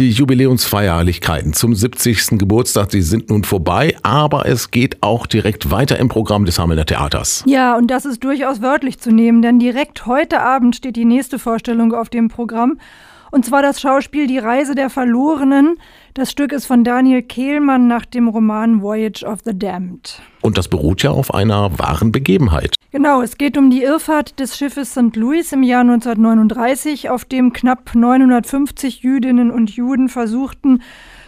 Die Jubiläumsfeierlichkeiten zum 70. Geburtstag, die sind nun vorbei, aber es geht auch direkt weiter im Programm des Hamelner Theaters. Ja, und das ist durchaus wörtlich zu nehmen, denn direkt heute Abend steht die nächste Vorstellung auf dem Programm. Und zwar das Schauspiel Die Reise der Verlorenen. Das Stück ist von Daniel Kehlmann nach dem Roman Voyage of the Damned. Und das beruht ja auf einer wahren Begebenheit. Genau, es geht um die Irrfahrt des Schiffes St. Louis im Jahr 1939, auf dem knapp 950 Jüdinnen und Juden versuchten,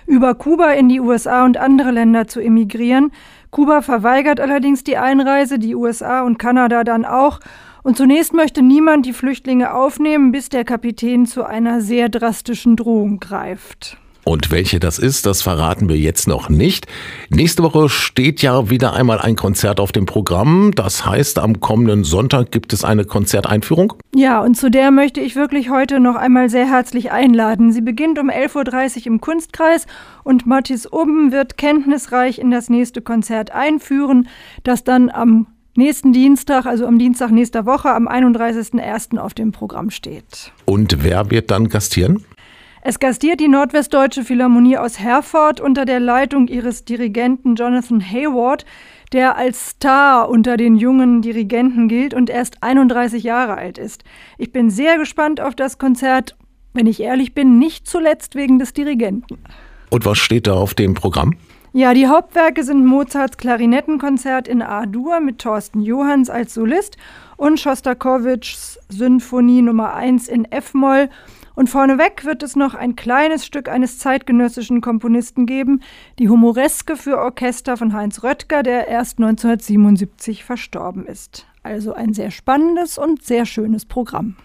über Kuba in die USA und andere Länder zu emigrieren. Kuba verweigert allerdings die Einreise, die USA und Kanada dann auch. Und zunächst möchte niemand die Flüchtlinge aufnehmen, bis der Kapitän zu einer sehr drastischen Drohung greift. Und welche das ist, das verraten wir jetzt noch nicht. Nächste Woche steht ja wieder einmal ein Konzert auf dem Programm. Das heißt, am kommenden Sonntag gibt es eine Konzerteinführung. Ja, und zu der möchte ich wirklich heute noch einmal sehr herzlich einladen. Sie beginnt um 11.30 Uhr im Kunstkreis und Mathis Oben wird kenntnisreich in das nächste Konzert einführen, das dann am nächsten Dienstag, also am Dienstag nächster Woche, am 31.01. auf dem Programm steht. Und wer wird dann gastieren? Es gastiert die Nordwestdeutsche Philharmonie aus Herford unter der Leitung ihres Dirigenten Jonathan Hayward, der als Star unter den jungen Dirigenten gilt und erst 31 Jahre alt ist. Ich bin sehr gespannt auf das Konzert, wenn ich ehrlich bin, nicht zuletzt wegen des Dirigenten. Und was steht da auf dem Programm? Ja, die Hauptwerke sind Mozarts Klarinettenkonzert in A-Dur mit Thorsten Johanns als Solist und Schostakowitschs Sinfonie Nummer 1 in F-Moll und vorneweg wird es noch ein kleines Stück eines zeitgenössischen Komponisten geben, die Humoreske für Orchester von Heinz Röttger, der erst 1977 verstorben ist. Also ein sehr spannendes und sehr schönes Programm.